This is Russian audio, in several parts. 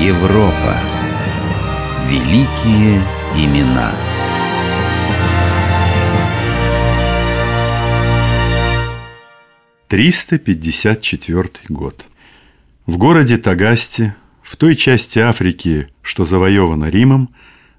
Европа. Великие имена. Триста пятьдесят четвертый год. В городе Тагасте, в той части Африки, что завоевана Римом,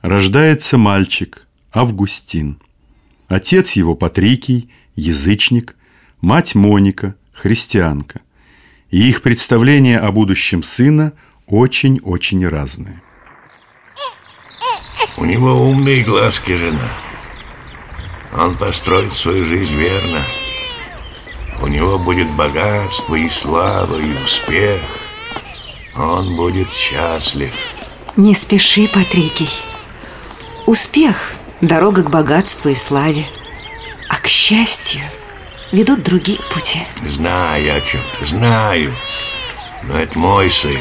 рождается мальчик Августин. Отец его Патрикий, язычник, мать Моника, христианка. И их представления о будущем сына очень-очень разные. У него умные глазки, жена. Он построит свою жизнь верно. У него будет богатство и слава, и успех. Он будет счастлив. Не спеши, Патрикий. Успех – дорога к богатству и славе. А к счастью ведут другие пути. Знаю о чем-то, знаю. Но это мой сын.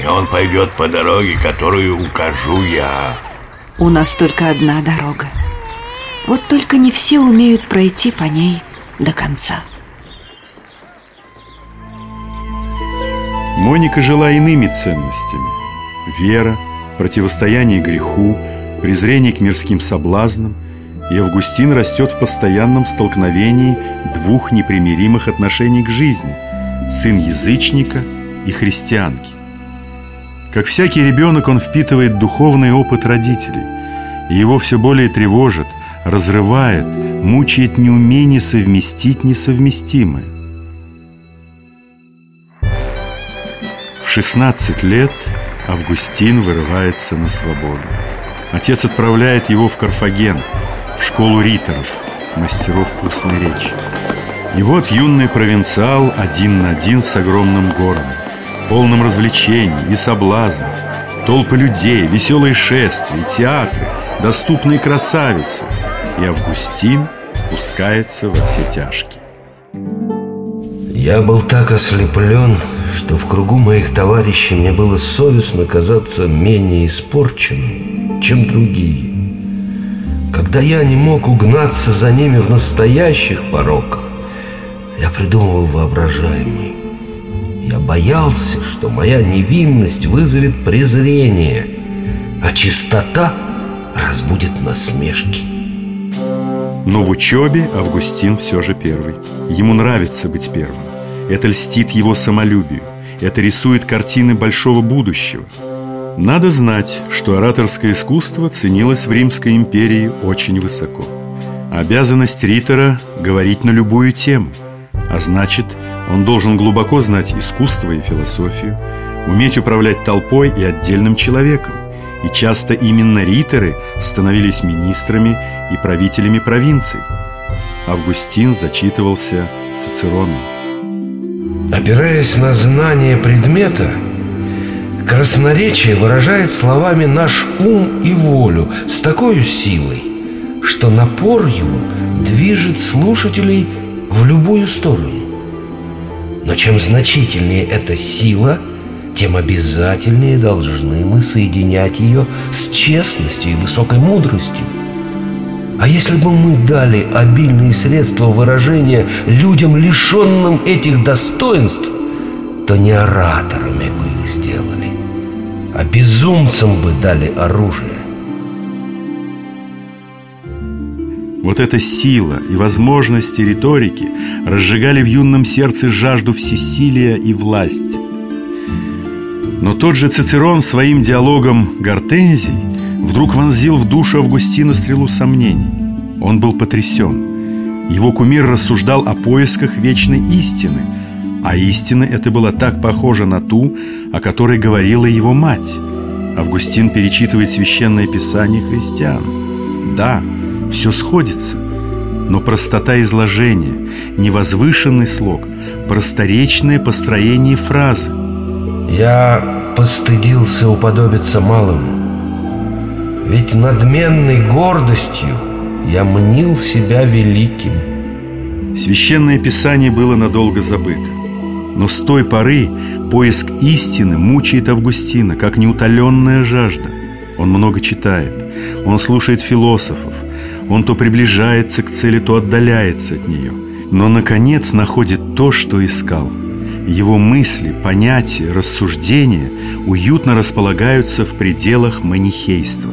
И он пойдет по дороге, которую укажу я. У нас только одна дорога. Вот только не все умеют пройти по ней до конца. Моника жила иными ценностями. Вера, противостояние греху, презрение к мирским соблазнам. И Августин растет в постоянном столкновении двух непримиримых отношений к жизни – сын язычника и христианки. Как всякий ребенок, он впитывает духовный опыт родителей, его все более тревожит, разрывает, мучает неумение совместить несовместимое. В 16 лет Августин вырывается на свободу. Отец отправляет его в Карфаген, в школу риторов, мастеров вкусной речи. И вот юный провинциал один на один с огромным городом, полным развлечений и соблазнов, толпы людей, веселые шествия, театры, доступные красавицы. И Августин пускается во все тяжкие. Я был так ослеплен, что в кругу моих товарищей мне было совестно казаться менее испорченным, чем другие. Когда я не мог угнаться за ними в настоящих пороках, я придумывал воображаемый. Я боялся, что моя невинность вызовет презрение, а чистота разбудит насмешки. Но в учебе Августин все же первый. Ему нравится быть первым. Это льстит его самолюбию. Это рисует картины большого будущего. Надо знать, что ораторское искусство ценилось в Римской империи очень высоко. Обязанность ритора – говорить на любую тему. А значит, он должен глубоко знать искусство и философию, уметь управлять толпой и отдельным человеком. И часто именно риторы становились министрами и правителями провинций. Августин зачитывался Цицероном. Опираясь на знание предмета, красноречие выражает словами наш ум и волю с такой силой, что напор его движет слушателей в любую сторону. Но чем значительнее эта сила, тем обязательнее должны мы соединять ее с честностью и высокой мудростью. А если бы мы дали обильные средства выражения людям, лишенным этих достоинств, то не ораторами бы их сделали, а безумцам бы дали оружие. Вот эта сила и возможности риторики разжигали в юном сердце жажду всесилия и власти. Но тот же Цицерон своим диалогом «Гортензий» вдруг вонзил в душу Августина стрелу сомнений. Он был потрясен. Его кумир рассуждал о поисках вечной истины, а истина эта была так похожа на ту, о которой говорила его мать. Августин перечитывает священное писание христиан. Да, все сходится, но простота изложения, невозвышенный слог, просторечное построение фразы. Я постыдился уподобиться малым, ведь надменной гордостью я мнил себя великим. Священное Писание было надолго забыто. Но с той поры поиск истины мучает Августина, как неутоленная жажда. Он много читает, он слушает философов, он то приближается к цели, то отдаляется от нее. Но, наконец, находит то, что искал. Его мысли, понятия, рассуждения уютно располагаются в пределах манихейства.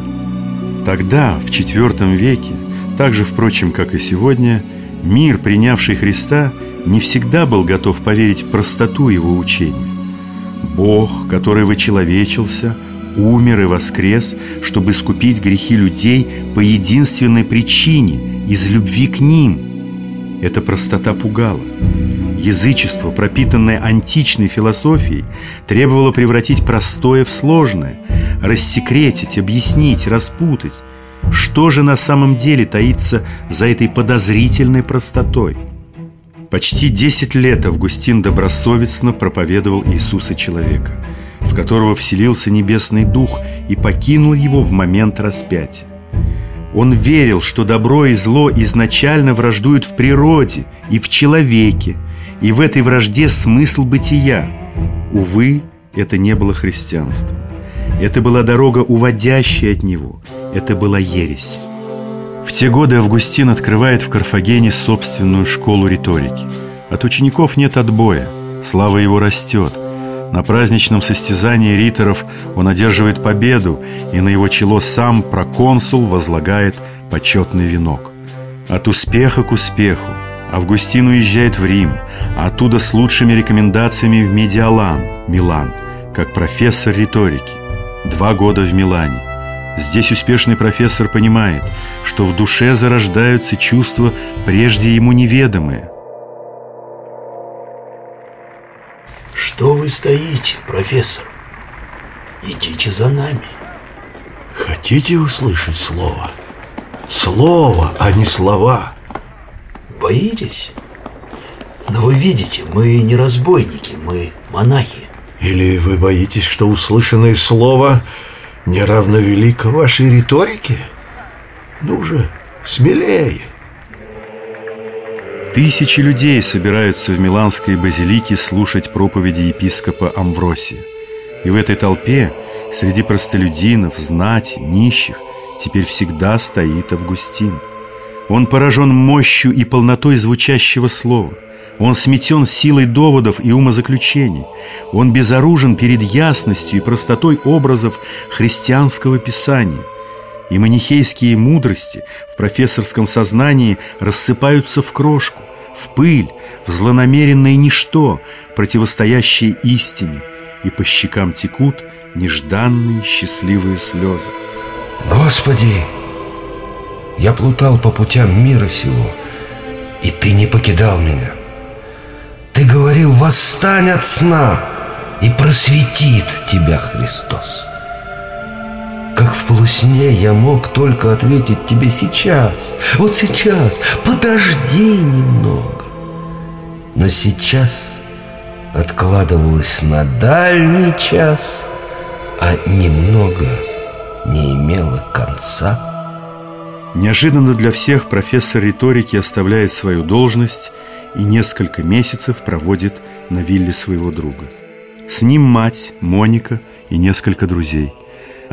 Тогда, в IV веке, так же, впрочем, как и сегодня, мир, принявший Христа, не всегда был готов поверить в простоту его учения. Бог, который вычеловечился, умер и воскрес, чтобы искупить грехи людей по единственной причине – из любви к ним. Эта простота пугала. Язычество, пропитанное античной философией, требовало превратить простое в сложное, рассекретить, объяснить, распутать. Что же на самом деле таится за этой подозрительной простотой? Почти 10 лет Августин добросовестно проповедовал Иисуса человека, в которого вселился небесный дух и покинул его в момент распятия. Он верил, что добро и зло изначально враждуют в природе и в человеке, и в этой вражде смысл бытия. Увы, это не было христианством. Это была дорога, уводящая от него. Это была ересь. В те годы Августин открывает в Карфагене собственную школу риторики. От учеников нет отбоя, слава его растет. На праздничном состязании риторов он одерживает победу, и на его чело сам проконсул возлагает почетный венок. От успеха к успеху, Августин уезжает в Рим, а оттуда с лучшими рекомендациями в Медиалан, Милан, как профессор риторики. Два года в Милане. Здесь успешный профессор понимает, что в душе зарождаются чувства, прежде ему неведомые. Что вы стоите, профессор? Идите за нами. Хотите услышать слово? Слово, а не слова. Боитесь? Но вы видите, мы не разбойники, мы монахи. Или вы боитесь, что услышанное слово не равно велико вашей риторике? Ну же, смелее. Тысячи людей собираются в Миланской базилике слушать проповеди епископа Амвросия. И в этой толпе, среди простолюдинов, знати, нищих, теперь всегда стоит Августин – он поражен мощью и полнотой звучащего слова. Он сметен силой доводов и умозаключений. Он безоружен перед ясностью и простотой образов христианского писания. И манихейские мудрости в профессорском сознании рассыпаются в крошку, в пыль, в злонамеренное ничто, противостоящее истине, и по щекам текут нежданные счастливые слезы. Господи, я плутал по путям мира сего, и ты не покидал меня. Ты говорил, восстань от сна, и просветит тебя Христос. Как в полусне я мог только ответить тебе сейчас, вот сейчас, подожди немного. Но сейчас откладывалось на дальний час, а немного не имело конца. Неожиданно для всех профессор риторики оставляет свою должность и несколько месяцев проводит на вилле своего друга. С ним мать, Моника и несколько друзей.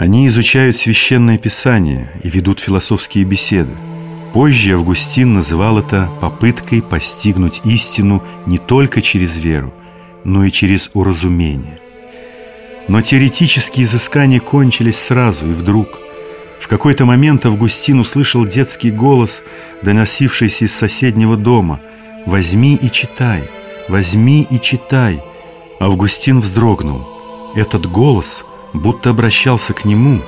Они изучают священное писание и ведут философские беседы. Позже Августин называл это попыткой постигнуть истину не только через веру, но и через уразумение. Но теоретические изыскания кончились сразу и вдруг – в какой-то момент Августин услышал детский голос, доносившийся из соседнего дома. «Возьми и читай, возьми и читай». Августин вздрогнул. Этот голос будто обращался к нему.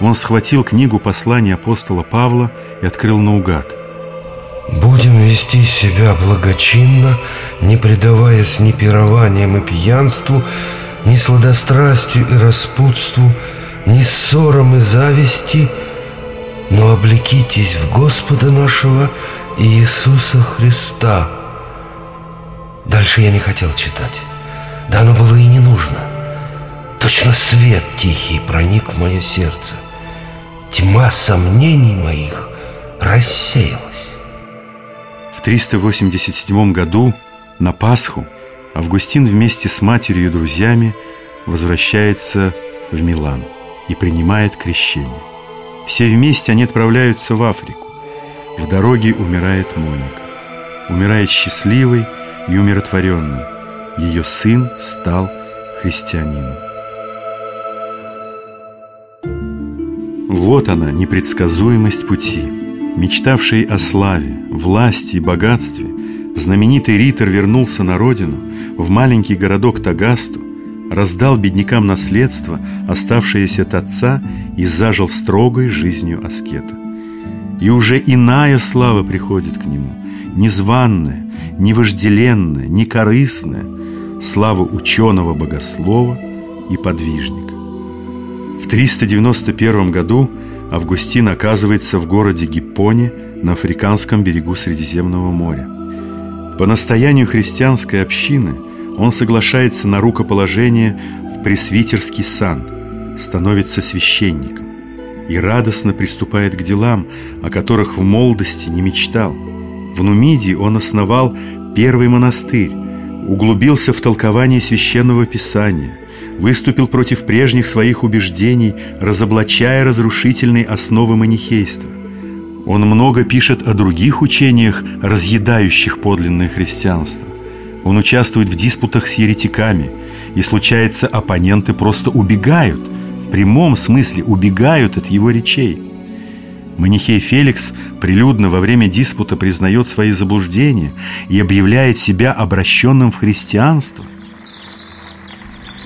Он схватил книгу послания апостола Павла и открыл наугад. «Будем вести себя благочинно, не предаваясь ни пированиям и пьянству, ни сладострастию и распутству, ни ссором и зависти, но облекитесь в Господа нашего Иисуса Христа. Дальше я не хотел читать. Да оно было и не нужно. Точно свет тихий проник в мое сердце. Тьма сомнений моих рассеялась. В 387 году на Пасху Августин вместе с матерью и друзьями возвращается в Милан и принимает крещение. Все вместе они отправляются в Африку. В дороге умирает Моника. Умирает счастливой и умиротворенной. ее сын стал христианином. Вот она, непредсказуемость пути. Мечтавший о славе, власти и богатстве, знаменитый Ритер вернулся на родину, в маленький городок Тагасту, раздал беднякам наследство, оставшееся от отца, и зажил строгой жизнью аскета. И уже иная слава приходит к нему, незваная, невожделенная, некорыстная, слава ученого-богослова и подвижника. В 391 году Августин оказывается в городе Гиппоне на африканском берегу Средиземного моря. По настоянию христианской общины он соглашается на рукоположение в пресвитерский сан, становится священником и радостно приступает к делам, о которых в молодости не мечтал. В Нумидии он основал первый монастырь, углубился в толкование священного писания, выступил против прежних своих убеждений, разоблачая разрушительные основы манихейства. Он много пишет о других учениях, разъедающих подлинное христианство. Он участвует в диспутах с еретиками, и случается, оппоненты просто убегают, в прямом смысле убегают от его речей. Манихей Феликс прилюдно во время диспута признает свои заблуждения и объявляет себя обращенным в христианство.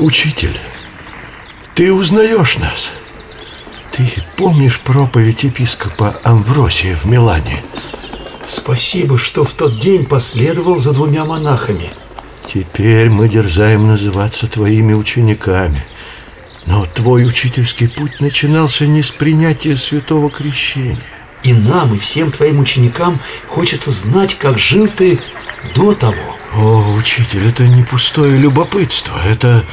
Учитель, ты узнаешь нас? Ты помнишь проповедь епископа Амвросия в Милане? Спасибо, что в тот день последовал за двумя монахами. Теперь мы дерзаем называться твоими учениками. Но твой учительский путь начинался не с принятия святого крещения. И нам, и всем твоим ученикам хочется знать, как жил ты до того. О, учитель, это не пустое любопытство, это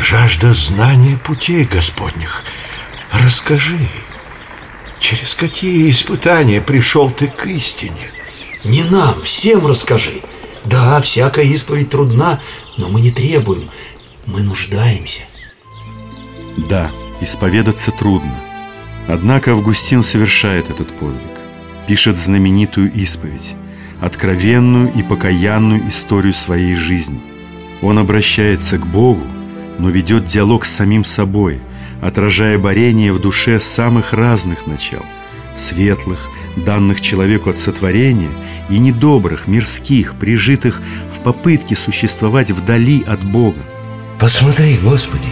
жажда знания путей Господних. Расскажи, через какие испытания пришел ты к истине? Не нам, всем расскажи. Да, всякая исповедь трудна, но мы не требуем, мы нуждаемся. Да, исповедаться трудно. Однако Августин совершает этот подвиг. Пишет знаменитую исповедь, откровенную и покаянную историю своей жизни. Он обращается к Богу, но ведет диалог с самим собой, отражая борение в душе самых разных начал – светлых, данных человеку от сотворения, и недобрых, мирских, прижитых в попытке существовать вдали от Бога. Посмотри, Господи,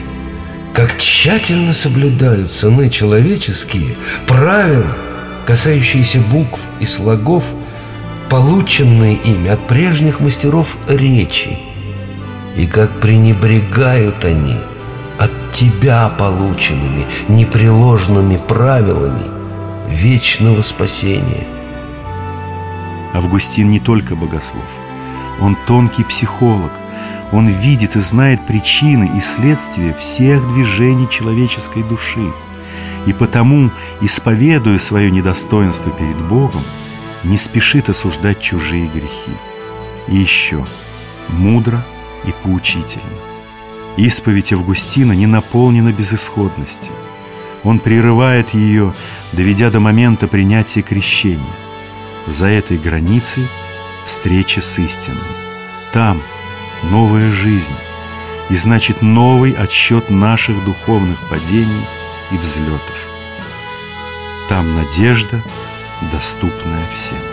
как тщательно соблюдают сыны человеческие правила, касающиеся букв и слогов, полученные ими от прежних мастеров речи, и как пренебрегают они от тебя полученными непреложными правилами вечного спасения. Августин не только богослов, он тонкий психолог – он видит и знает причины и следствия всех движений человеческой души. И потому, исповедуя свое недостоинство перед Богом, не спешит осуждать чужие грехи. И еще мудро и поучительно. Исповедь Августина не наполнена безысходностью. Он прерывает ее, доведя до момента принятия крещения. За этой границей встреча с истиной. Там – новая жизнь, и значит новый отсчет наших духовных падений и взлетов. Там надежда, доступная всем.